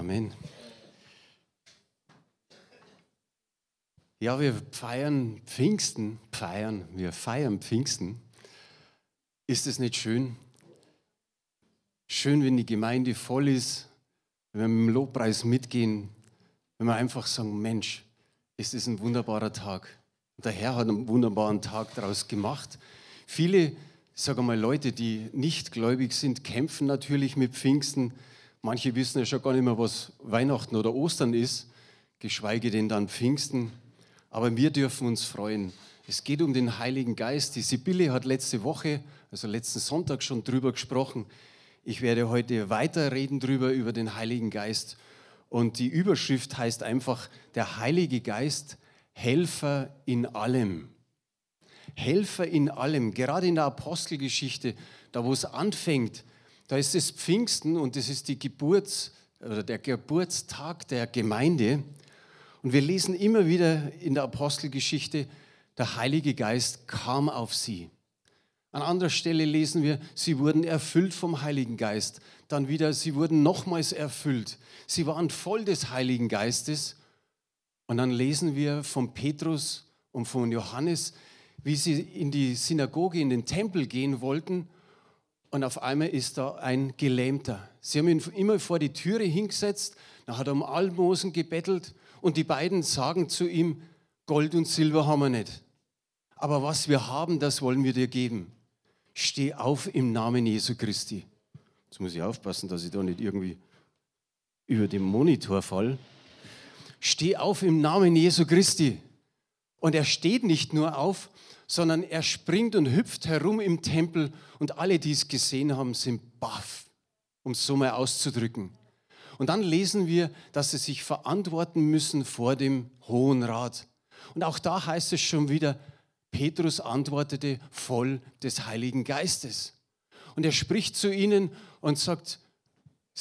Amen. Ja, wir feiern Pfingsten, feiern, wir feiern Pfingsten. Ist es nicht schön? Schön, wenn die Gemeinde voll ist, wenn wir mit dem Lobpreis mitgehen, wenn wir einfach sagen, Mensch, ist es ein wunderbarer Tag. Und der Herr hat einen wunderbaren Tag daraus gemacht. Viele, sage mal, Leute, die nicht gläubig sind, kämpfen natürlich mit Pfingsten. Manche wissen ja schon gar nicht mehr, was Weihnachten oder Ostern ist, geschweige denn dann Pfingsten. Aber wir dürfen uns freuen. Es geht um den Heiligen Geist. Die Sibylle hat letzte Woche, also letzten Sonntag schon drüber gesprochen. Ich werde heute weiterreden drüber, über den Heiligen Geist. Und die Überschrift heißt einfach, der Heilige Geist, Helfer in allem. Helfer in allem. Gerade in der Apostelgeschichte, da wo es anfängt, da ist es Pfingsten und das ist die Geburts, oder der Geburtstag der Gemeinde. Und wir lesen immer wieder in der Apostelgeschichte, der Heilige Geist kam auf sie. An anderer Stelle lesen wir, sie wurden erfüllt vom Heiligen Geist. Dann wieder, sie wurden nochmals erfüllt. Sie waren voll des Heiligen Geistes. Und dann lesen wir von Petrus und von Johannes, wie sie in die Synagoge, in den Tempel gehen wollten. Und auf einmal ist da ein Gelähmter. Sie haben ihn immer vor die Türe hingesetzt, dann hat er um Almosen gebettelt und die beiden sagen zu ihm, Gold und Silber haben wir nicht. Aber was wir haben, das wollen wir dir geben. Steh auf im Namen Jesu Christi. Jetzt muss ich aufpassen, dass ich da nicht irgendwie über den Monitor fall. Steh auf im Namen Jesu Christi. Und er steht nicht nur auf, sondern er springt und hüpft herum im Tempel und alle, die es gesehen haben, sind baff, um es so mal auszudrücken. Und dann lesen wir, dass sie sich verantworten müssen vor dem Hohen Rat. Und auch da heißt es schon wieder, Petrus antwortete voll des Heiligen Geistes. Und er spricht zu ihnen und sagt,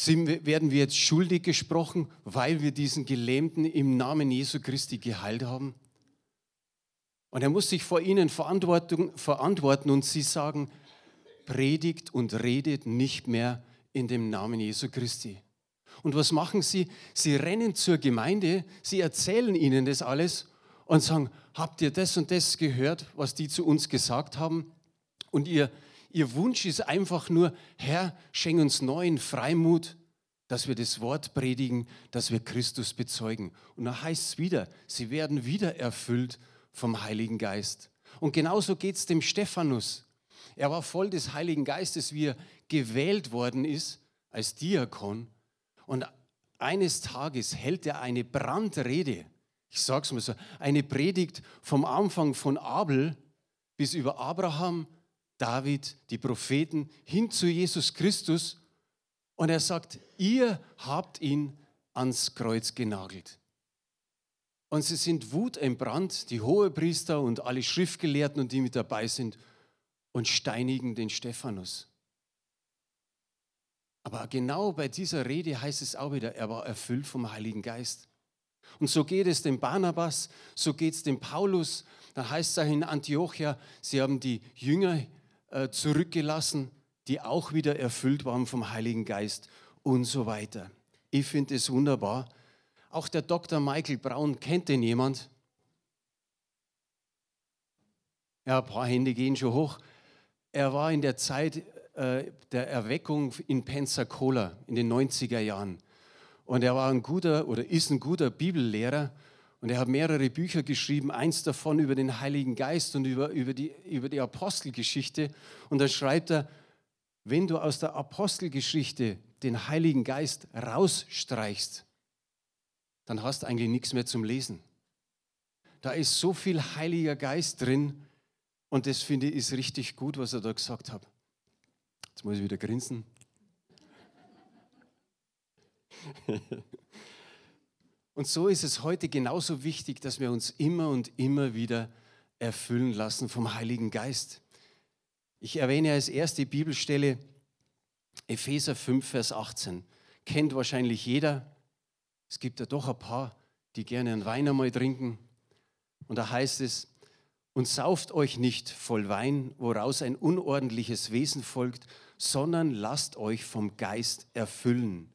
werden wir jetzt schuldig gesprochen, weil wir diesen Gelähmten im Namen Jesu Christi geheilt haben? Und er muss sich vor ihnen verantworten und sie sagen, predigt und redet nicht mehr in dem Namen Jesu Christi. Und was machen sie? Sie rennen zur Gemeinde, sie erzählen ihnen das alles und sagen, habt ihr das und das gehört, was die zu uns gesagt haben? Und ihr, ihr Wunsch ist einfach nur, Herr, schenk uns neuen Freimut, dass wir das Wort predigen, dass wir Christus bezeugen. Und da heißt es wieder, sie werden wieder erfüllt vom Heiligen Geist. Und genauso geht es dem Stephanus. Er war voll des Heiligen Geistes, wie er gewählt worden ist als Diakon. Und eines Tages hält er eine Brandrede. Ich sage es mal so, eine Predigt vom Anfang von Abel bis über Abraham, David, die Propheten, hin zu Jesus Christus. Und er sagt, ihr habt ihn ans Kreuz genagelt. Und sie sind wutentbrannt, die Hohepriester und alle Schriftgelehrten und die mit dabei sind, und steinigen den Stephanus. Aber genau bei dieser Rede heißt es auch wieder, er war erfüllt vom Heiligen Geist. Und so geht es dem Barnabas, so geht es dem Paulus. Da heißt es auch in Antiochia, sie haben die Jünger äh, zurückgelassen, die auch wieder erfüllt waren vom Heiligen Geist und so weiter. Ich finde es wunderbar. Auch der Dr. Michael Braun, kennt den jemand? Ja, ein paar Hände gehen schon hoch. Er war in der Zeit äh, der Erweckung in Pensacola in den 90er Jahren. Und er war ein guter oder ist ein guter Bibellehrer und er hat mehrere Bücher geschrieben, eins davon über den Heiligen Geist und über, über, die, über die Apostelgeschichte. Und da schreibt er, wenn du aus der Apostelgeschichte den Heiligen Geist rausstreichst, dann hast du eigentlich nichts mehr zum Lesen. Da ist so viel Heiliger Geist drin und das finde ich ist richtig gut, was er da gesagt hat. Jetzt muss ich wieder grinsen. Und so ist es heute genauso wichtig, dass wir uns immer und immer wieder erfüllen lassen vom Heiligen Geist. Ich erwähne als erste Bibelstelle Epheser 5, Vers 18. Kennt wahrscheinlich jeder. Es gibt ja doch ein paar, die gerne einen Wein einmal trinken. Und da heißt es, und sauft euch nicht voll Wein, woraus ein unordentliches Wesen folgt, sondern lasst euch vom Geist erfüllen,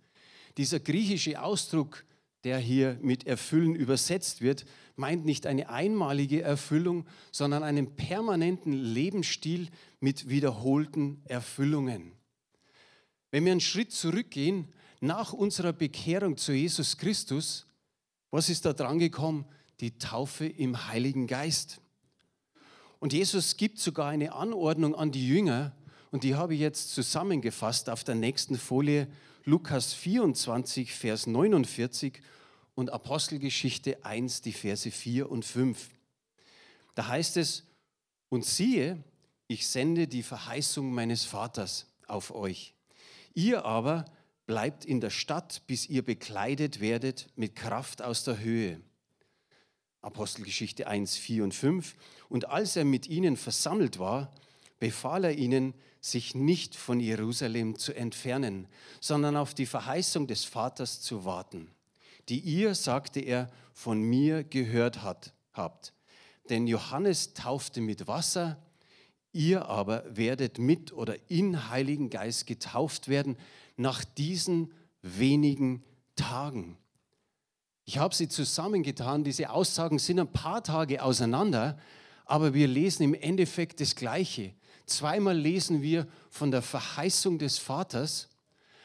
Dieser griechische Ausdruck, der hier mit erfüllen übersetzt wird, meint nicht eine einmalige Erfüllung, sondern einen permanenten Lebensstil mit wiederholten Erfüllungen. Wenn wir einen Schritt zurückgehen, nach unserer Bekehrung zu Jesus Christus, was ist da dran gekommen? Die Taufe im Heiligen Geist. Und Jesus gibt sogar eine Anordnung an die Jünger, und die habe ich jetzt zusammengefasst auf der nächsten Folie, Lukas 24, Vers 49 und Apostelgeschichte 1, die Verse 4 und 5. Da heißt es, und siehe, ich sende die Verheißung meines Vaters auf euch. Ihr aber bleibt in der Stadt, bis ihr bekleidet werdet mit Kraft aus der Höhe. Apostelgeschichte 1, 4 und 5. Und als er mit ihnen versammelt war, befahl er ihnen, sich nicht von Jerusalem zu entfernen, sondern auf die Verheißung des Vaters zu warten die ihr, sagte er, von mir gehört hat, habt. Denn Johannes taufte mit Wasser, ihr aber werdet mit oder in Heiligen Geist getauft werden nach diesen wenigen Tagen. Ich habe sie zusammengetan, diese Aussagen sind ein paar Tage auseinander, aber wir lesen im Endeffekt das Gleiche. Zweimal lesen wir von der Verheißung des Vaters,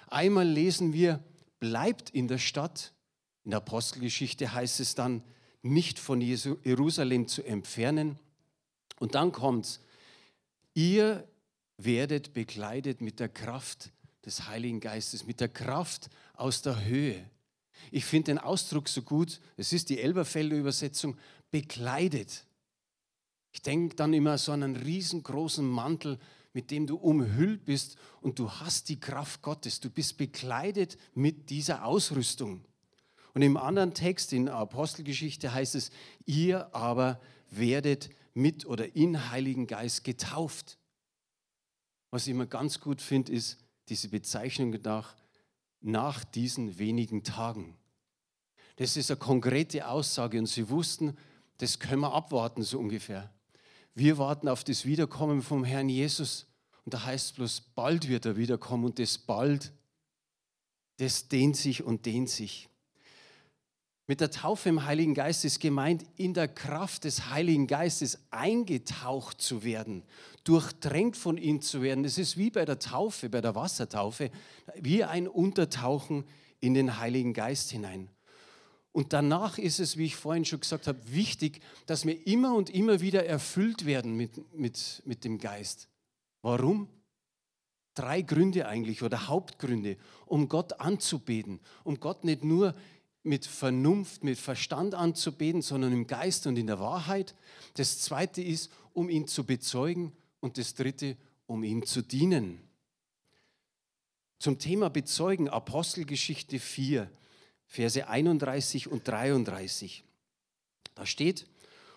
einmal lesen wir, bleibt in der Stadt in der Apostelgeschichte heißt es dann, nicht von Jerusalem zu entfernen. Und dann kommt es, ihr werdet bekleidet mit der Kraft des Heiligen Geistes, mit der Kraft aus der Höhe. Ich finde den Ausdruck so gut, es ist die Elberfelder Übersetzung, bekleidet. Ich denke dann immer so an einen riesengroßen Mantel, mit dem du umhüllt bist und du hast die Kraft Gottes. Du bist bekleidet mit dieser Ausrüstung. Und im anderen Text in Apostelgeschichte heißt es, ihr aber werdet mit oder in Heiligen Geist getauft. Was ich immer ganz gut finde, ist diese Bezeichnung nach, nach diesen wenigen Tagen. Das ist eine konkrete Aussage und sie wussten, das können wir abwarten, so ungefähr. Wir warten auf das Wiederkommen vom Herrn Jesus. Und da heißt es bloß, bald wird er wiederkommen und das bald, das dehnt sich und dehnt sich. Mit der Taufe im Heiligen Geist ist gemeint, in der Kraft des Heiligen Geistes eingetaucht zu werden, durchdrängt von ihm zu werden. Das ist wie bei der Taufe, bei der Wassertaufe, wie ein Untertauchen in den Heiligen Geist hinein. Und danach ist es, wie ich vorhin schon gesagt habe, wichtig, dass wir immer und immer wieder erfüllt werden mit, mit, mit dem Geist. Warum? Drei Gründe eigentlich oder Hauptgründe, um Gott anzubeten, um Gott nicht nur mit Vernunft, mit Verstand anzubeten, sondern im Geist und in der Wahrheit. Das zweite ist, um ihn zu bezeugen. Und das dritte, um ihm zu dienen. Zum Thema Bezeugen, Apostelgeschichte 4, Verse 31 und 33. Da steht,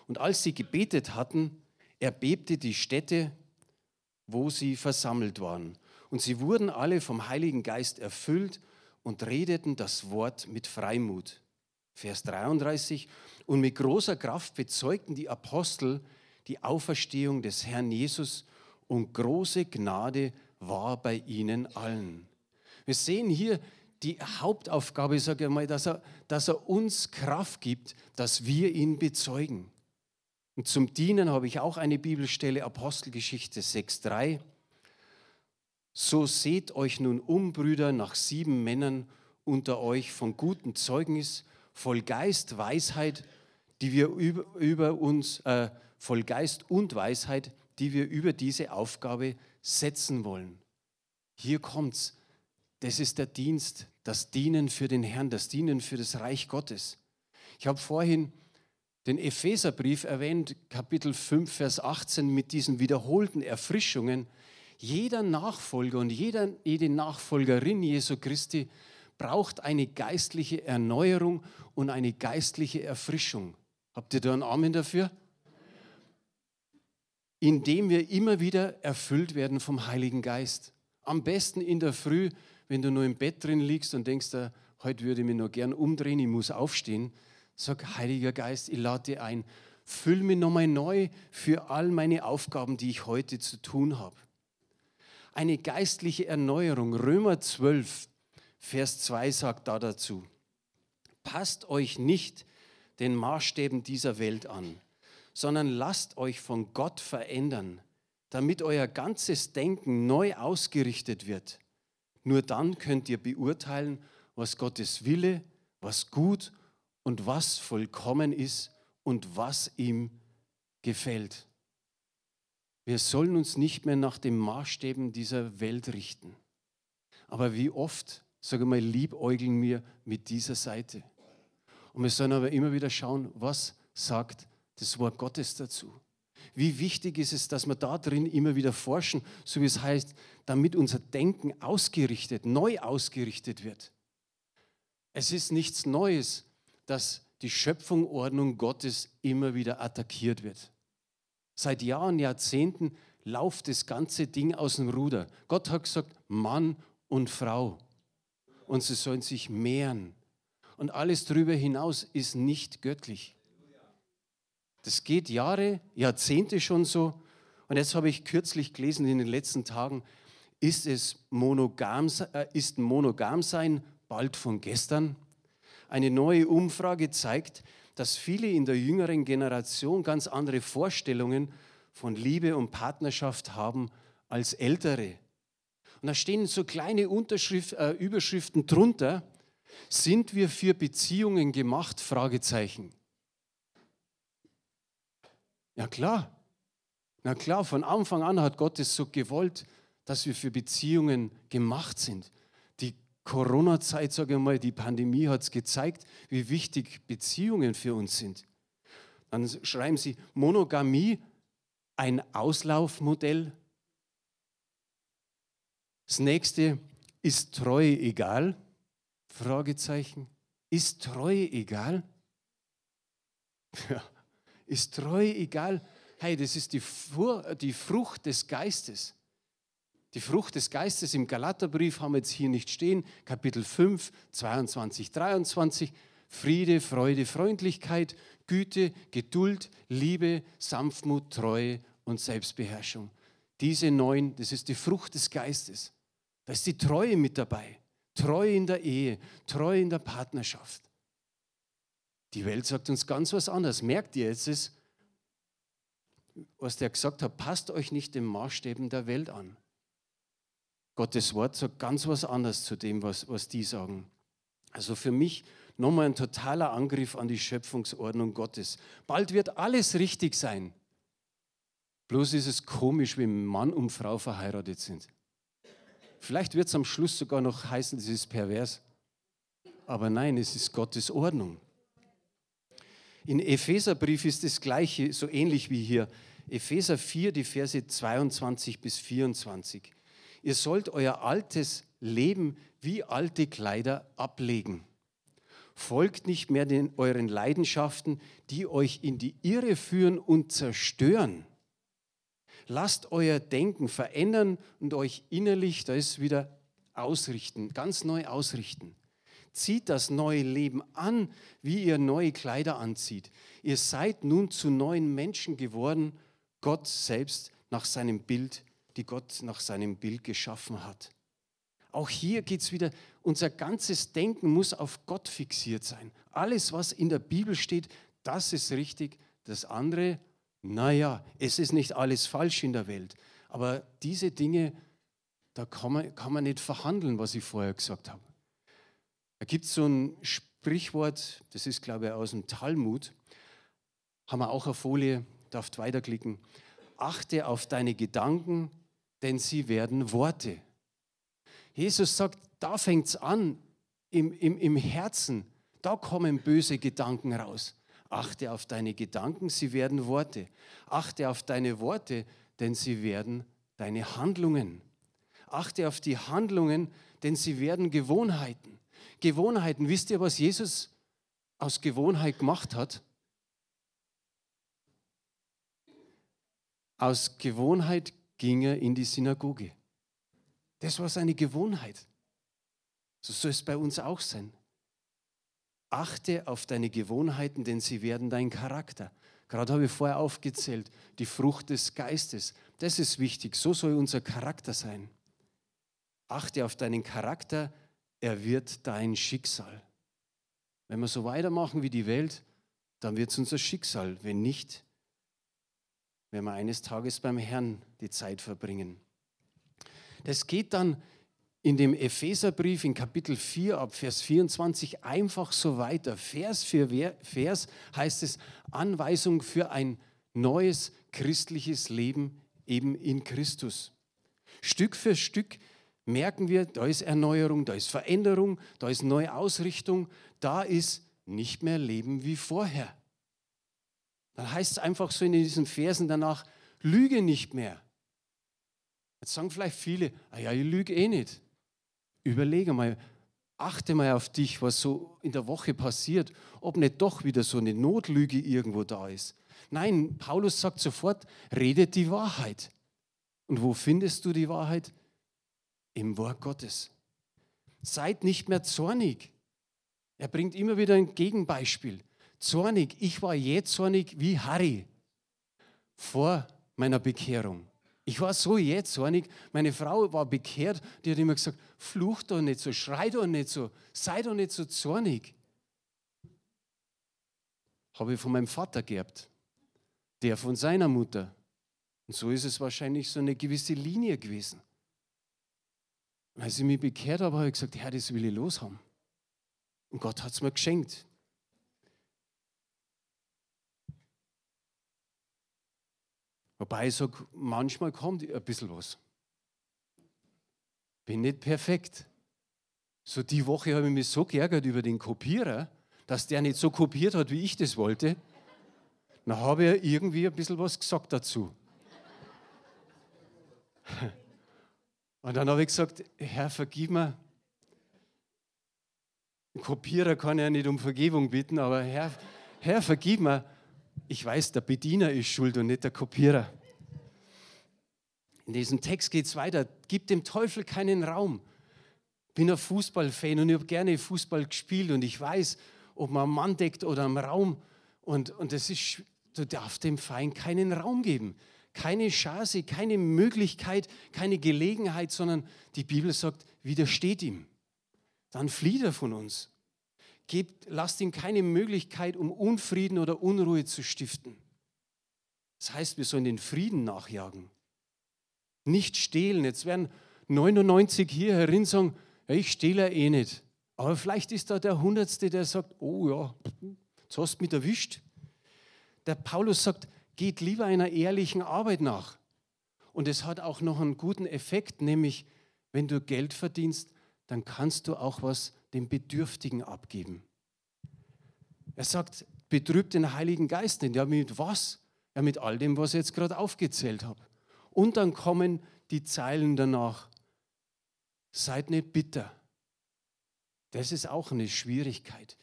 und als sie gebetet hatten, erbebte die Stätte, wo sie versammelt waren. Und sie wurden alle vom Heiligen Geist erfüllt und redeten das Wort mit Freimut. Vers 33. Und mit großer Kraft bezeugten die Apostel die Auferstehung des Herrn Jesus und große Gnade war bei ihnen allen. Wir sehen hier die Hauptaufgabe, sage ich mal, dass er, dass er uns Kraft gibt, dass wir ihn bezeugen. Und zum Dienen habe ich auch eine Bibelstelle, Apostelgeschichte 6,3. So seht euch nun um, Brüder, nach sieben Männern unter euch von gutem Zeugnis, voll Geist, Weisheit, die wir über, über uns, äh, voll Geist und Weisheit, die wir über diese Aufgabe setzen wollen. Hier kommt's. Das ist der Dienst, das Dienen für den Herrn, das Dienen für das Reich Gottes. Ich habe vorhin den Epheserbrief erwähnt, Kapitel 5, Vers 18, mit diesen wiederholten Erfrischungen jeder Nachfolger und jeder, jede Nachfolgerin Jesu Christi braucht eine geistliche Erneuerung und eine geistliche Erfrischung. Habt ihr da einen Amen dafür? Indem wir immer wieder erfüllt werden vom Heiligen Geist. Am besten in der Früh, wenn du nur im Bett drin liegst und denkst, heute würde ich mich nur gern umdrehen, ich muss aufstehen. Sag, Heiliger Geist, ich lade dir ein, füll mich nochmal neu für all meine Aufgaben, die ich heute zu tun habe eine geistliche Erneuerung. Römer 12, Vers 2 sagt da dazu, passt euch nicht den Maßstäben dieser Welt an, sondern lasst euch von Gott verändern, damit euer ganzes Denken neu ausgerichtet wird. Nur dann könnt ihr beurteilen, was Gottes Wille, was gut und was vollkommen ist und was ihm gefällt. Wir sollen uns nicht mehr nach den Maßstäben dieser Welt richten. Aber wie oft, sage mal, liebäugeln wir mit dieser Seite. Und wir sollen aber immer wieder schauen, was sagt das Wort Gottes dazu. Wie wichtig ist es, dass wir da drin immer wieder forschen, so wie es heißt, damit unser Denken ausgerichtet, neu ausgerichtet wird. Es ist nichts Neues, dass die Schöpfungordnung Gottes immer wieder attackiert wird. Seit Jahren, Jahrzehnten läuft das ganze Ding aus dem Ruder. Gott hat gesagt, Mann und Frau. Und sie sollen sich mehren. Und alles darüber hinaus ist nicht göttlich. Das geht Jahre, Jahrzehnte schon so. Und jetzt habe ich kürzlich gelesen in den letzten Tagen, ist es monogam, äh, ist monogam sein bald von gestern? Eine neue Umfrage zeigt, dass viele in der jüngeren Generation ganz andere Vorstellungen von Liebe und Partnerschaft haben als ältere. Und da stehen so kleine äh, Überschriften drunter. Sind wir für Beziehungen gemacht? Fragezeichen. Ja klar. Na klar, von Anfang an hat Gott es so gewollt, dass wir für Beziehungen gemacht sind. Corona-Zeit, sage ich mal, die Pandemie hat es gezeigt, wie wichtig Beziehungen für uns sind. Dann schreiben sie Monogamie, ein Auslaufmodell. Das nächste, ist Treue egal? Fragezeichen. Ist Treue egal? Ja, ist Treue egal? Hey, das ist die Frucht des Geistes. Die Frucht des Geistes im Galaterbrief haben wir jetzt hier nicht stehen, Kapitel 5, 22, 23. Friede, Freude, Freundlichkeit, Güte, Geduld, Liebe, Sanftmut, Treue und Selbstbeherrschung. Diese neun, das ist die Frucht des Geistes. Da ist die Treue mit dabei. Treue in der Ehe, Treue in der Partnerschaft. Die Welt sagt uns ganz was anderes. Merkt ihr jetzt, was der gesagt hat, passt euch nicht den Maßstäben der Welt an. Gottes Wort sagt ganz was anderes zu dem, was, was die sagen. Also für mich nochmal ein totaler Angriff an die Schöpfungsordnung Gottes. Bald wird alles richtig sein. Bloß ist es komisch, wenn Mann und Frau verheiratet sind. Vielleicht wird es am Schluss sogar noch heißen, es ist pervers. Aber nein, es ist Gottes Ordnung. In Epheserbrief ist das gleiche, so ähnlich wie hier. Epheser 4, die Verse 22 bis 24. Ihr sollt euer altes Leben wie alte Kleider ablegen. Folgt nicht mehr den, euren Leidenschaften, die euch in die Irre führen und zerstören. Lasst euer Denken verändern und euch innerlich, da wieder ausrichten, ganz neu ausrichten. Zieht das neue Leben an, wie ihr neue Kleider anzieht. Ihr seid nun zu neuen Menschen geworden, Gott selbst nach seinem Bild die Gott nach seinem Bild geschaffen hat. Auch hier geht es wieder, unser ganzes Denken muss auf Gott fixiert sein. Alles, was in der Bibel steht, das ist richtig. Das andere, naja, es ist nicht alles falsch in der Welt. Aber diese Dinge, da kann man, kann man nicht verhandeln, was ich vorher gesagt habe. Da gibt es so ein Sprichwort, das ist, glaube ich, aus dem Talmud. Haben wir auch eine Folie, darf weiterklicken. Achte auf deine Gedanken, denn sie werden Worte. Jesus sagt, da fängt es an, im, im, im Herzen, da kommen böse Gedanken raus. Achte auf deine Gedanken, sie werden Worte. Achte auf deine Worte, denn sie werden deine Handlungen. Achte auf die Handlungen, denn sie werden Gewohnheiten. Gewohnheiten, wisst ihr, was Jesus aus Gewohnheit gemacht hat? Aus Gewohnheit ging er in die Synagoge. Das war seine Gewohnheit. So soll es bei uns auch sein. Achte auf deine Gewohnheiten, denn sie werden dein Charakter. Gerade habe ich vorher aufgezählt, die Frucht des Geistes. Das ist wichtig. So soll unser Charakter sein. Achte auf deinen Charakter, er wird dein Schicksal. Wenn wir so weitermachen wie die Welt, dann wird es unser Schicksal. Wenn nicht, werden wir eines Tages beim Herrn die Zeit verbringen. Das geht dann in dem Epheserbrief in Kapitel 4 ab Vers 24 einfach so weiter. Vers für Vers heißt es Anweisung für ein neues christliches Leben eben in Christus. Stück für Stück merken wir, da ist Erneuerung, da ist Veränderung, da ist neue Ausrichtung, da ist nicht mehr Leben wie vorher. Dann heißt es einfach so in diesen Versen danach, lüge nicht mehr. Jetzt sagen vielleicht viele, ah ja, ich lüge eh nicht. Überlege mal, achte mal auf dich, was so in der Woche passiert, ob nicht doch wieder so eine Notlüge irgendwo da ist. Nein, Paulus sagt sofort, redet die Wahrheit. Und wo findest du die Wahrheit? Im Wort Gottes. Seid nicht mehr zornig. Er bringt immer wieder ein Gegenbeispiel. Zornig, ich war je zornig wie Harry vor meiner Bekehrung. Ich war so jähzornig. Meine Frau war bekehrt, die hat immer gesagt: Fluch doch nicht so, schrei doch nicht so, sei doch nicht so zornig. Habe ich von meinem Vater geerbt, der von seiner Mutter. Und so ist es wahrscheinlich so eine gewisse Linie gewesen. Als ich mich bekehrt habe, habe ich gesagt: Herr, das will ich loshaben. Und Gott hat es mir geschenkt. Wobei ich sage, manchmal kommt ein bisschen was. Bin nicht perfekt. So die Woche habe ich mich so geärgert über den Kopierer, dass der nicht so kopiert hat, wie ich das wollte. Dann habe ich irgendwie ein bisschen was gesagt dazu. Und dann habe ich gesagt, Herr, vergib mir. Ein Kopierer kann ja nicht um Vergebung bitten, aber Herr, Herr, vergib mir ich weiß, der Bediener ist schuld und nicht der Kopierer. In diesem Text geht es weiter. Gib dem Teufel keinen Raum. Bin ein Fußballfan und ich habe gerne Fußball gespielt und ich weiß, ob man am Mann deckt oder am Raum. Und, und das ist, du darfst dem Feind keinen Raum geben. Keine Chance, keine Möglichkeit, keine Gelegenheit, sondern die Bibel sagt, widersteht ihm. Dann flieht er von uns. Gebt, lasst ihm keine Möglichkeit, um Unfrieden oder Unruhe zu stiften. Das heißt, wir sollen den Frieden nachjagen. Nicht stehlen. Jetzt werden 99 hier herin sagen, ja, ich stehle eh nicht. Aber vielleicht ist da der Hundertste, der sagt, oh ja, jetzt hast du mich erwischt. Der Paulus sagt, geht lieber einer ehrlichen Arbeit nach. Und es hat auch noch einen guten Effekt, nämlich wenn du Geld verdienst, dann kannst du auch was den Bedürftigen abgeben. Er sagt, betrübt den Heiligen Geist nicht. Ja, mit was? Ja, mit all dem, was ich jetzt gerade aufgezählt habe. Und dann kommen die Zeilen danach. Seid nicht bitter. Das ist auch eine Schwierigkeit.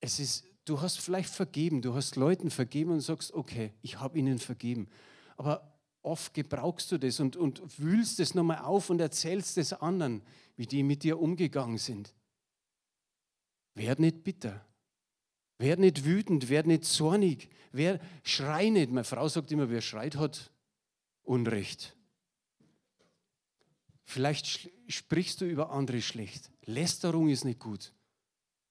Es ist, du hast vielleicht vergeben, du hast Leuten vergeben und sagst, okay, ich habe ihnen vergeben. Aber oft gebrauchst du das und, und wühlst es nochmal auf und erzählst es anderen, wie die mit dir umgegangen sind. Werd nicht bitter. Werd nicht wütend, werd nicht zornig, wer, schrei nicht. Meine Frau sagt immer, wer schreit hat Unrecht. Vielleicht sprichst du über andere schlecht. Lästerung ist nicht gut.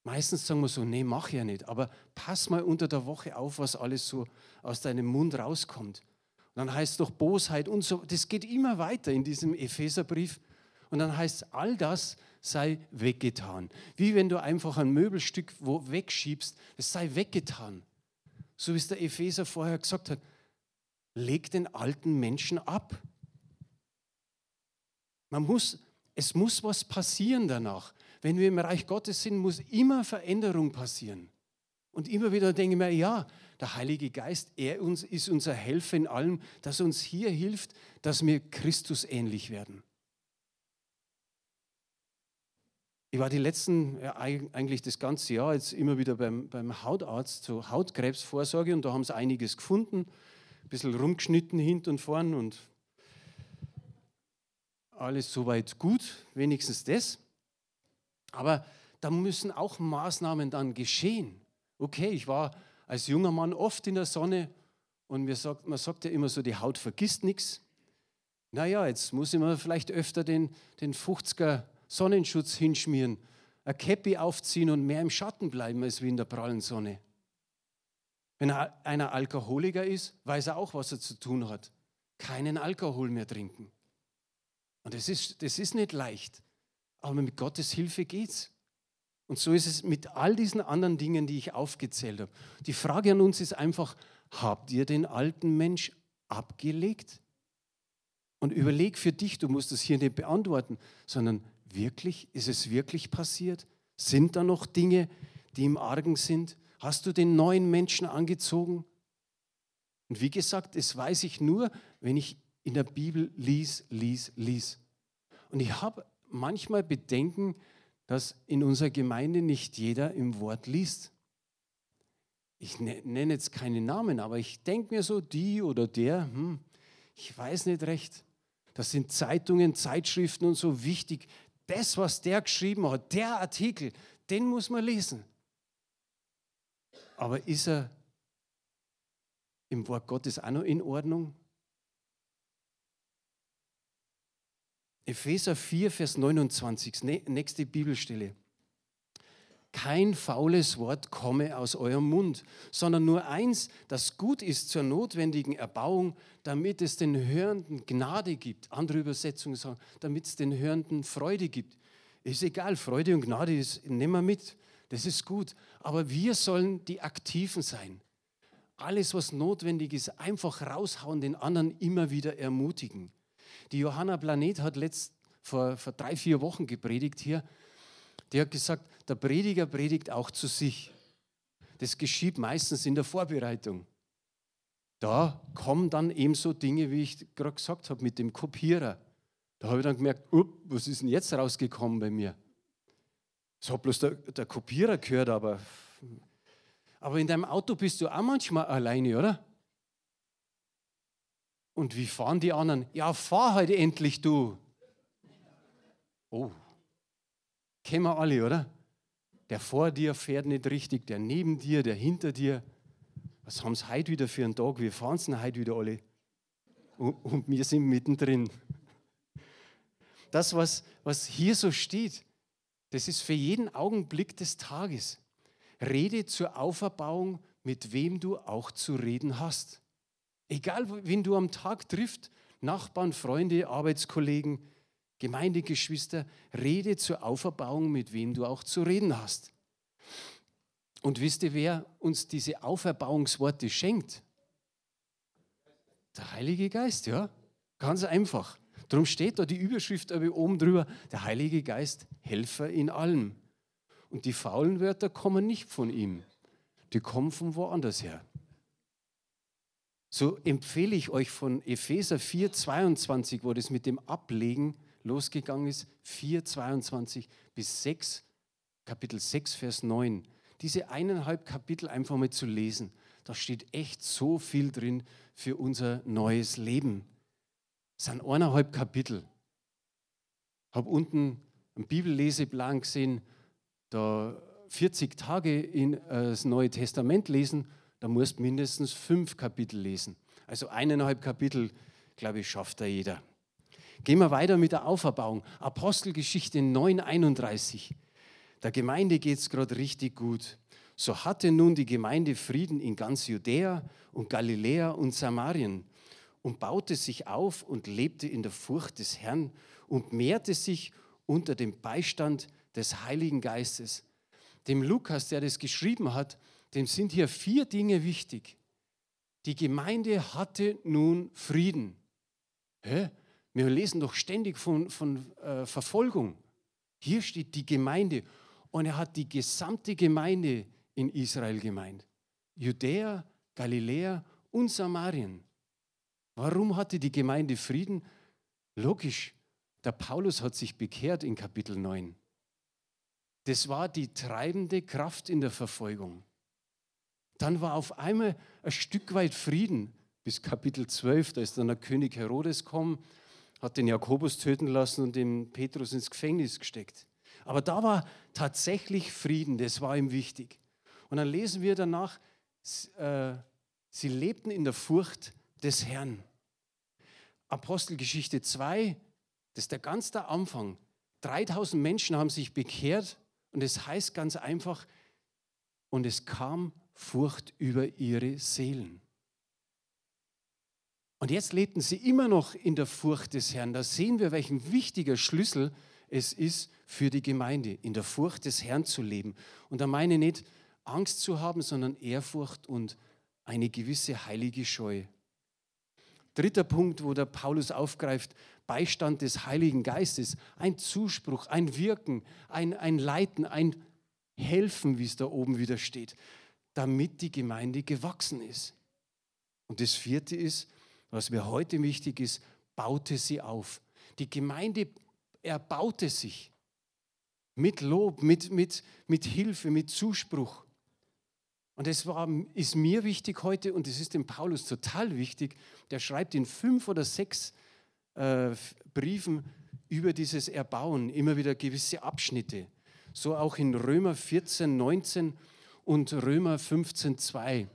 Meistens sagen wir so, nee, mach ja nicht. Aber pass mal unter der Woche auf, was alles so aus deinem Mund rauskommt. Und dann heißt es doch Bosheit und so. Das geht immer weiter in diesem Epheserbrief. Und dann heißt es, all das sei weggetan. Wie wenn du einfach ein Möbelstück wo wegschiebst, es sei weggetan. So wie es der Epheser vorher gesagt hat. Leg den alten Menschen ab. Man muss, es muss was passieren danach. Wenn wir im Reich Gottes sind, muss immer Veränderung passieren. Und immer wieder denke ich mir, ja, der Heilige Geist, er uns, ist unser Helfer in allem, dass uns hier hilft, dass wir Christus ähnlich werden. Ich war die letzten, ja, eigentlich das ganze Jahr jetzt immer wieder beim, beim Hautarzt zur Hautkrebsvorsorge und da haben sie einiges gefunden, ein bisschen rumgeschnitten hinten und vorn und alles soweit gut, wenigstens das. Aber da müssen auch Maßnahmen dann geschehen. Okay, ich war als junger Mann oft in der Sonne und mir sagt, man sagt ja immer so, die Haut vergisst nichts. Naja, jetzt muss ich mir vielleicht öfter den, den 50er Sonnenschutz hinschmieren, ein Käppi aufziehen und mehr im Schatten bleiben als wie in der prallen Sonne. Wenn einer Alkoholiker ist, weiß er auch, was er zu tun hat. Keinen Alkohol mehr trinken. Und das ist, das ist nicht leicht. Aber mit Gottes Hilfe geht's. Und so ist es mit all diesen anderen Dingen, die ich aufgezählt habe. Die Frage an uns ist einfach, habt ihr den alten Mensch abgelegt? Und überleg für dich, du musst es hier nicht beantworten, sondern wirklich, ist es wirklich passiert? Sind da noch Dinge, die im Argen sind? Hast du den neuen Menschen angezogen? Und wie gesagt, das weiß ich nur, wenn ich in der Bibel lies, lies, lies. Und ich habe manchmal Bedenken, dass in unserer Gemeinde nicht jeder im Wort liest. Ich ne-, nenne jetzt keine Namen, aber ich denke mir so, die oder der, hm, ich weiß nicht recht. Das sind Zeitungen, Zeitschriften und so wichtig. Das, was der geschrieben hat, der Artikel, den muss man lesen. Aber ist er im Wort Gottes auch noch in Ordnung? Epheser 4, Vers 29, nächste Bibelstelle. Kein faules Wort komme aus eurem Mund, sondern nur eins, das gut ist zur notwendigen Erbauung, damit es den Hörenden Gnade gibt. Andere Übersetzungen sagen, damit es den Hörenden Freude gibt. Ist egal, Freude und Gnade ist, nehmen wir mit, das ist gut. Aber wir sollen die Aktiven sein. Alles, was notwendig ist, einfach raushauen, den anderen immer wieder ermutigen. Die Johanna Planet hat letzt, vor, vor drei, vier Wochen gepredigt hier. Die hat gesagt, der Prediger predigt auch zu sich. Das geschieht meistens in der Vorbereitung. Da kommen dann ebenso Dinge, wie ich gerade gesagt habe, mit dem Kopierer. Da habe ich dann gemerkt, was ist denn jetzt rausgekommen bei mir? So hat bloß der, der Kopierer gehört, aber, aber in deinem Auto bist du auch manchmal alleine, oder? Und wie fahren die anderen? Ja, fahr halt endlich du. Oh, kennen wir alle, oder? Der vor dir fährt nicht richtig, der neben dir, der hinter dir. Was haben sie heute wieder für einen Tag? Wir fahren es heute wieder alle. Und wir sind mittendrin. Das, was, was hier so steht, das ist für jeden Augenblick des Tages. Rede zur Auferbauung, mit wem du auch zu reden hast. Egal, wen du am Tag triffst, Nachbarn, Freunde, Arbeitskollegen, Gemeindegeschwister, rede zur Auferbauung, mit wem du auch zu reden hast. Und wisst ihr, wer uns diese Auferbauungsworte schenkt? Der Heilige Geist, ja. Ganz einfach. Darum steht da die Überschrift oben drüber, der Heilige Geist, Helfer in allem. Und die faulen Wörter kommen nicht von ihm, die kommen von woanders her. So empfehle ich euch von Epheser 4, 22, wo das mit dem Ablegen losgegangen ist, 4, 22 bis 6, Kapitel 6, Vers 9. Diese eineinhalb Kapitel einfach mal zu lesen. Da steht echt so viel drin für unser neues Leben. Das sind eineinhalb Kapitel. Ich habe unten einen Bibelleseplan gesehen, da 40 Tage in äh, das Neue Testament lesen da musst mindestens fünf Kapitel lesen. Also eineinhalb Kapitel, glaube ich, schafft da jeder. Gehen wir weiter mit der Auferbauung. Apostelgeschichte 9,31. Der Gemeinde geht es gerade richtig gut. So hatte nun die Gemeinde Frieden in ganz Judäa und Galiläa und Samarien und baute sich auf und lebte in der Furcht des Herrn und mehrte sich unter dem Beistand des Heiligen Geistes. Dem Lukas, der das geschrieben hat, dem sind hier vier Dinge wichtig. Die Gemeinde hatte nun Frieden. Hä? Wir lesen doch ständig von, von äh, Verfolgung. Hier steht die Gemeinde und er hat die gesamte Gemeinde in Israel gemeint. Judäa, Galiläa und Samarien. Warum hatte die Gemeinde Frieden? Logisch, der Paulus hat sich bekehrt in Kapitel 9. Das war die treibende Kraft in der Verfolgung. Dann war auf einmal ein Stück weit Frieden bis Kapitel 12. Da ist dann der König Herodes gekommen, hat den Jakobus töten lassen und den Petrus ins Gefängnis gesteckt. Aber da war tatsächlich Frieden, das war ihm wichtig. Und dann lesen wir danach, äh, sie lebten in der Furcht des Herrn. Apostelgeschichte 2, das ist der ganz der Anfang. 3000 Menschen haben sich bekehrt und es heißt ganz einfach, und es kam Furcht über ihre Seelen. Und jetzt lebten sie immer noch in der Furcht des Herrn. Da sehen wir, welchen wichtiger Schlüssel es ist für die Gemeinde, in der Furcht des Herrn zu leben. Und da meine ich nicht Angst zu haben, sondern Ehrfurcht und eine gewisse heilige Scheu. Dritter Punkt, wo der Paulus aufgreift, Beistand des Heiligen Geistes, ein Zuspruch, ein Wirken, ein, ein Leiten, ein Helfen, wie es da oben wieder steht, damit die Gemeinde gewachsen ist. Und das vierte ist, was mir heute wichtig ist, baute sie auf. Die Gemeinde erbaute sich mit Lob, mit, mit, mit Hilfe, mit Zuspruch. Und es ist mir wichtig heute und es ist dem Paulus total wichtig. Der schreibt in fünf oder sechs äh, Briefen über dieses Erbauen immer wieder gewisse Abschnitte. So auch in Römer 14, 19 und Römer 15, 2.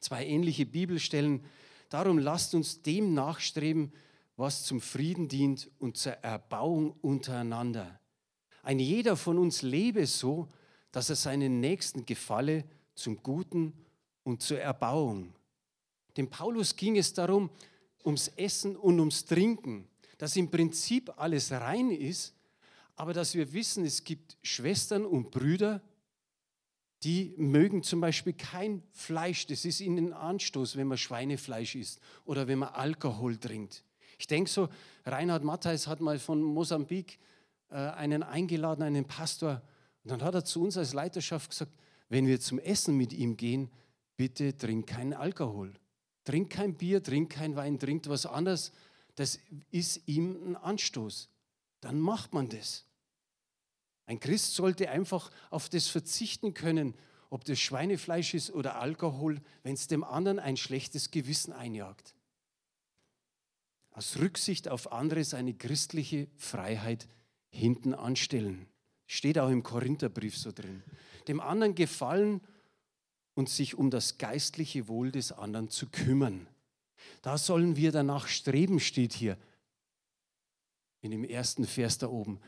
Zwei ähnliche Bibelstellen. Darum lasst uns dem nachstreben, was zum Frieden dient und zur Erbauung untereinander. Ein jeder von uns lebe so, dass er seinen Nächsten gefalle zum Guten und zur Erbauung. Dem Paulus ging es darum, ums Essen und ums Trinken, dass im Prinzip alles rein ist, aber dass wir wissen, es gibt Schwestern und Brüder, die mögen zum Beispiel kein Fleisch. Das ist ihnen ein Anstoß, wenn man Schweinefleisch isst oder wenn man Alkohol trinkt. Ich denke so, Reinhard Matthijs hat mal von Mosambik äh, einen eingeladen, einen Pastor. Und dann hat er zu uns als Leiterschaft gesagt, wenn wir zum Essen mit ihm gehen, bitte trink keinen Alkohol. Trink kein Bier, trink kein Wein, trink was anderes. Das ist ihm ein Anstoß. Dann macht man das. Ein Christ sollte einfach auf das verzichten können, ob das Schweinefleisch ist oder Alkohol, wenn es dem anderen ein schlechtes Gewissen einjagt. Aus Rücksicht auf andere seine christliche Freiheit hinten anstellen. Steht auch im Korintherbrief so drin dem anderen gefallen und sich um das geistliche Wohl des anderen zu kümmern. Da sollen wir danach streben, steht hier in dem ersten Vers da oben.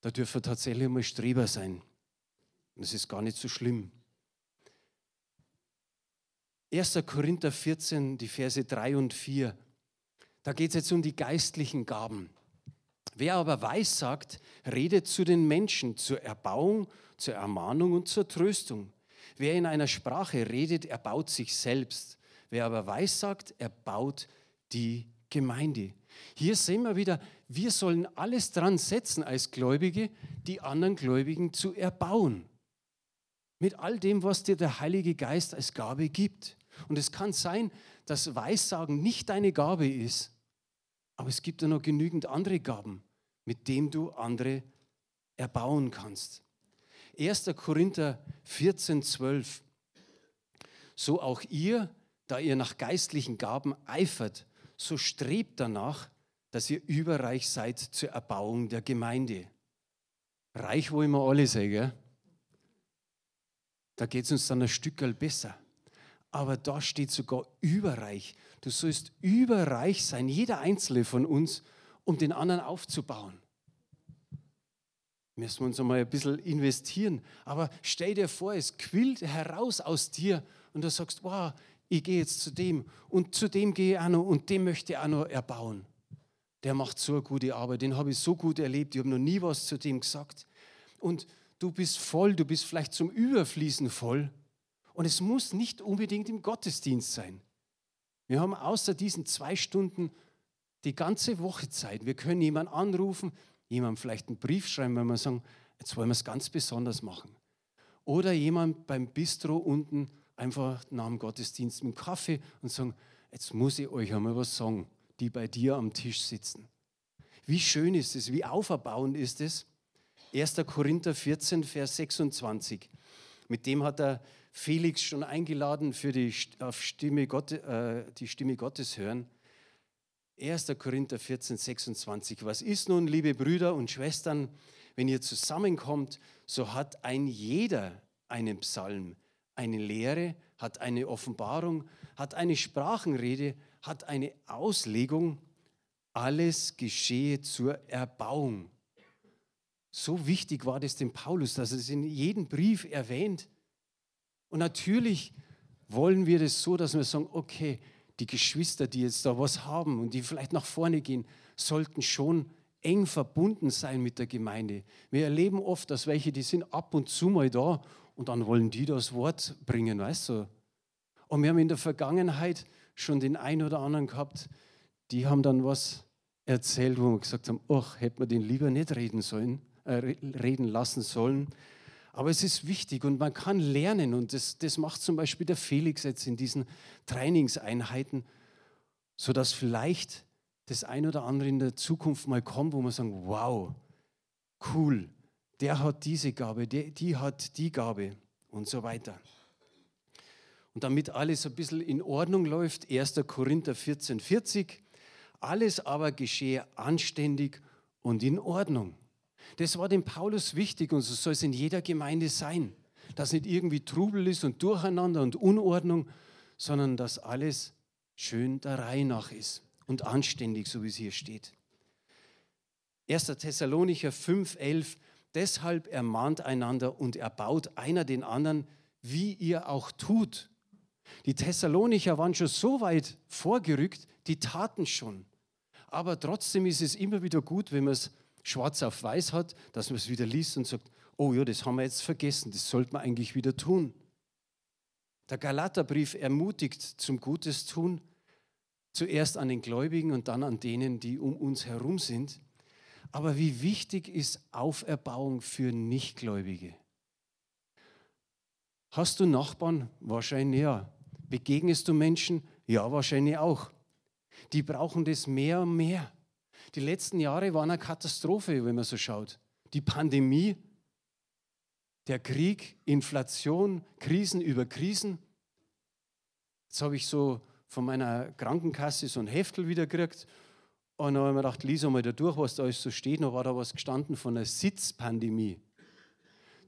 Da dürfen wir tatsächlich mal Streber sein. Und das ist gar nicht so schlimm. 1. Korinther 14, die Verse 3 und 4. Da geht es jetzt um die geistlichen Gaben. Wer aber weiß sagt, redet zu den Menschen zur Erbauung, zur Ermahnung und zur Tröstung. Wer in einer Sprache redet, erbaut sich selbst. Wer aber weiß sagt, erbaut die Gemeinde. Hier sehen wir wieder, wir sollen alles dran setzen als Gläubige, die anderen Gläubigen zu erbauen. Mit all dem, was dir der Heilige Geist als Gabe gibt. Und es kann sein, dass Weissagen nicht deine Gabe ist, aber es gibt ja noch genügend andere Gaben mit dem du andere erbauen kannst. 1. Korinther 14, 12. So auch ihr, da ihr nach geistlichen Gaben eifert, so strebt danach, dass ihr überreich seid zur Erbauung der Gemeinde. Reich wollen wir alle gell? Da geht es uns dann ein Stückel besser. Aber da steht sogar überreich. Du sollst überreich sein, jeder einzelne von uns, um den anderen aufzubauen. Müssen wir uns einmal ein bisschen investieren. Aber stell dir vor, es quillt heraus aus dir und du sagst, wow, ich gehe jetzt zu dem und zu dem gehe ich auch noch und dem möchte ich auch noch erbauen. Der macht so eine gute Arbeit, den habe ich so gut erlebt, ich habe noch nie was zu dem gesagt. Und du bist voll, du bist vielleicht zum Überfließen voll. Und es muss nicht unbedingt im Gottesdienst sein. Wir haben außer diesen zwei Stunden die ganze Woche Zeit. Wir können jemanden anrufen, jemandem vielleicht einen Brief schreiben, wenn wir sagen, jetzt wollen wir es ganz besonders machen. Oder jemand beim Bistro unten einfach nach dem Gottesdienst mit Kaffee und sagen, jetzt muss ich euch einmal was sagen, die bei dir am Tisch sitzen. Wie schön ist es, wie auferbauend ist es? 1. Korinther 14, Vers 26. Mit dem hat er Felix schon eingeladen für die, auf Stimme Gott, äh, die Stimme Gottes hören. 1. Korinther 14, 26. Was ist nun, liebe Brüder und Schwestern, wenn ihr zusammenkommt, so hat ein jeder einen Psalm, eine Lehre, hat eine Offenbarung, hat eine Sprachenrede, hat eine Auslegung. Alles geschehe zur Erbauung. So wichtig war das dem Paulus, dass er es in jedem Brief erwähnt. Und natürlich wollen wir das so, dass wir sagen, okay, die Geschwister, die jetzt da was haben und die vielleicht nach vorne gehen, sollten schon eng verbunden sein mit der Gemeinde. Wir erleben oft, dass welche, die sind ab und zu mal da und dann wollen die das Wort bringen, weißt du. Und wir haben in der Vergangenheit schon den einen oder anderen gehabt, die haben dann was erzählt, wo wir gesagt haben, ach, hätte man den lieber nicht reden sollen, äh, reden lassen sollen. Aber es ist wichtig und man kann lernen und das, das macht zum Beispiel der Felix jetzt in diesen Trainingseinheiten, sodass vielleicht das ein oder andere in der Zukunft mal kommt, wo man sagen, wow, cool, der hat diese Gabe, der, die hat die Gabe und so weiter. Und damit alles ein bisschen in Ordnung läuft, 1. Korinther 14, 40, alles aber geschehe anständig und in Ordnung. Das war dem Paulus wichtig und so soll es in jeder Gemeinde sein. Dass nicht irgendwie Trubel ist und Durcheinander und Unordnung, sondern dass alles schön der Reihe nach ist und anständig, so wie es hier steht. 1. Thessalonicher 5,11 Deshalb ermahnt einander und erbaut einer den anderen, wie ihr auch tut. Die Thessalonicher waren schon so weit vorgerückt, die taten schon. Aber trotzdem ist es immer wieder gut, wenn man es schwarz auf weiß hat, dass man es wieder liest und sagt, oh ja, das haben wir jetzt vergessen, das sollte man eigentlich wieder tun. Der Galaterbrief ermutigt zum Gutes tun, zuerst an den Gläubigen und dann an denen, die um uns herum sind. Aber wie wichtig ist Auferbauung für Nichtgläubige? Hast du Nachbarn? Wahrscheinlich ja. Begegnest du Menschen? Ja, wahrscheinlich auch. Die brauchen das mehr und mehr. Die letzten Jahre waren eine Katastrophe, wenn man so schaut. Die Pandemie, der Krieg, Inflation, Krisen über Krisen. Jetzt habe ich so von meiner Krankenkasse so ein Heftel wieder gekriegt. Und dann habe ich mir gedacht, lies einmal da durch, was da alles so steht. Noch war da was gestanden von einer Sitzpandemie.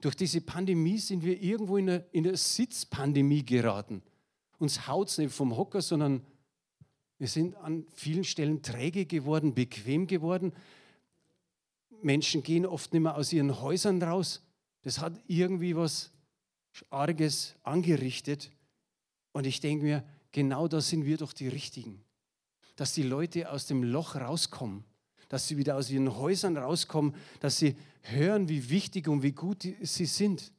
Durch diese Pandemie sind wir irgendwo in eine, in eine Sitzpandemie geraten. Uns haut es nicht vom Hocker, sondern wir sind an vielen Stellen träge geworden, bequem geworden. Menschen gehen oft nicht mehr aus ihren Häusern raus. Das hat irgendwie was Arges angerichtet. Und ich denke mir, genau da sind wir doch die Richtigen. Dass die Leute aus dem Loch rauskommen, dass sie wieder aus ihren Häusern rauskommen, dass sie hören, wie wichtig und wie gut sie sind.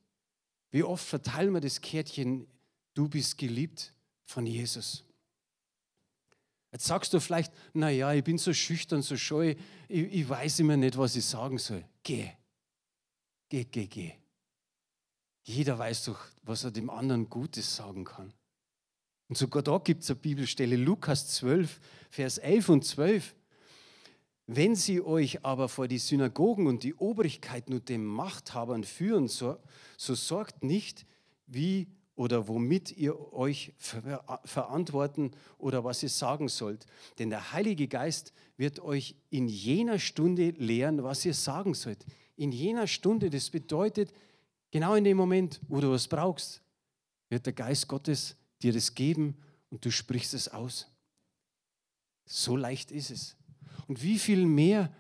Wie oft verteilen wir das Kärtchen, du bist geliebt von Jesus. Jetzt sagst du vielleicht, naja, ich bin so schüchtern, so scheu, ich, ich weiß immer nicht, was ich sagen soll. Geh. Geh, geh, geh. Jeder weiß doch, was er dem anderen Gutes sagen kann. Und sogar da gibt es eine Bibelstelle, Lukas 12, Vers 11 und 12. Wenn sie euch aber vor die Synagogen und die Obrigkeiten und den Machthabern führen, so, so sorgt nicht, wie oder womit ihr euch verantworten oder was ihr sagen sollt. Denn der Heilige Geist wird euch in jener Stunde lehren, was ihr sagen sollt. In jener Stunde, das bedeutet, genau in dem Moment, wo du was brauchst, wird der Geist Gottes dir das geben und du sprichst es aus. So leicht ist es. Und wie viel mehr,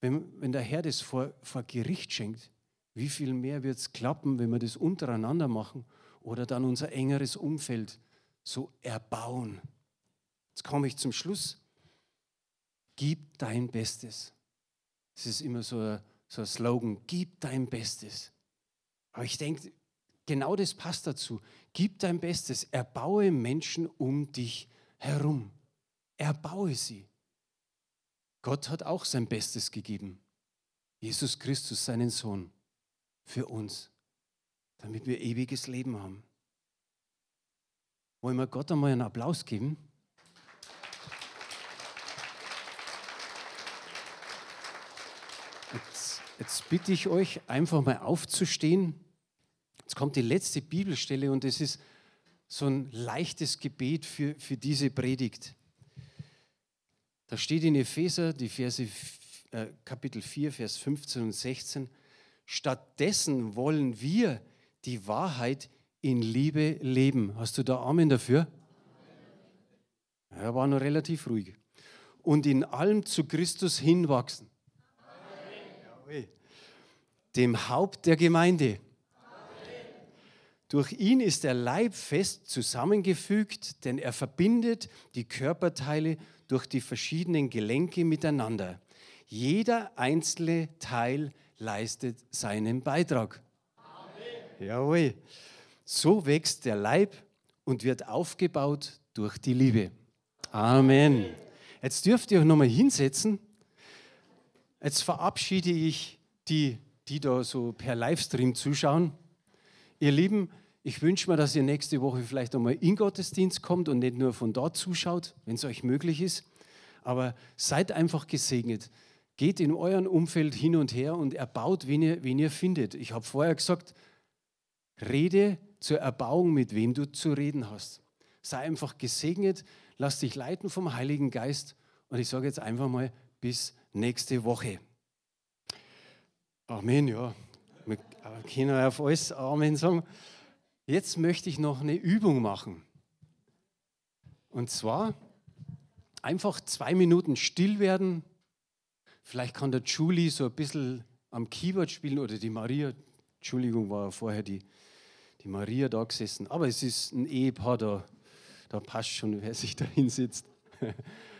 wenn, wenn der Herr das vor, vor Gericht schenkt, wie viel mehr wird es klappen, wenn wir das untereinander machen oder dann unser engeres Umfeld so erbauen. Jetzt komme ich zum Schluss. Gib dein Bestes. Das ist immer so ein, so ein Slogan, gib dein Bestes. Aber ich denke, genau das passt dazu. Gib dein Bestes. Erbaue Menschen um dich herum. Erbaue sie. Gott hat auch sein Bestes gegeben. Jesus Christus, seinen Sohn, für uns damit wir ewiges Leben haben. Wollen wir Gott einmal einen Applaus geben? Jetzt, jetzt bitte ich euch, einfach mal aufzustehen. Jetzt kommt die letzte Bibelstelle und es ist so ein leichtes Gebet für, für diese Predigt. Da steht in Epheser, die Verse, äh, Kapitel 4, Vers 15 und 16, stattdessen wollen wir die Wahrheit in Liebe leben. Hast du da Amen dafür? Er war noch relativ ruhig. Und in allem zu Christus hinwachsen. Amen. dem Haupt der Gemeinde. Durch ihn ist der Leib fest zusammengefügt, denn er verbindet die Körperteile durch die verschiedenen Gelenke miteinander. Jeder einzelne Teil leistet seinen Beitrag. Amen. Jawohl. So wächst der Leib und wird aufgebaut durch die Liebe. Amen. Jetzt dürft ihr euch nochmal hinsetzen. Jetzt verabschiede ich die, die da so per Livestream zuschauen. Ihr Lieben, ich wünsche mir, dass ihr nächste Woche vielleicht einmal in Gottesdienst kommt und nicht nur von dort zuschaut, wenn es euch möglich ist. Aber seid einfach gesegnet. Geht in euren Umfeld hin und her und erbaut, wen ihr, wen ihr findet. Ich habe vorher gesagt, rede zur Erbauung, mit wem du zu reden hast. Sei einfach gesegnet, lass dich leiten vom Heiligen Geist und ich sage jetzt einfach mal bis nächste Woche. Amen, ja. Wir können auf alles Amen sagen. Jetzt möchte ich noch eine Übung machen. Und zwar einfach zwei Minuten still werden. Vielleicht kann der Julie so ein bisschen am Keyboard spielen oder die Maria. Entschuldigung, war vorher die, die Maria da gesessen. Aber es ist ein Ehepaar, da, da passt schon, wer sich da hinsitzt.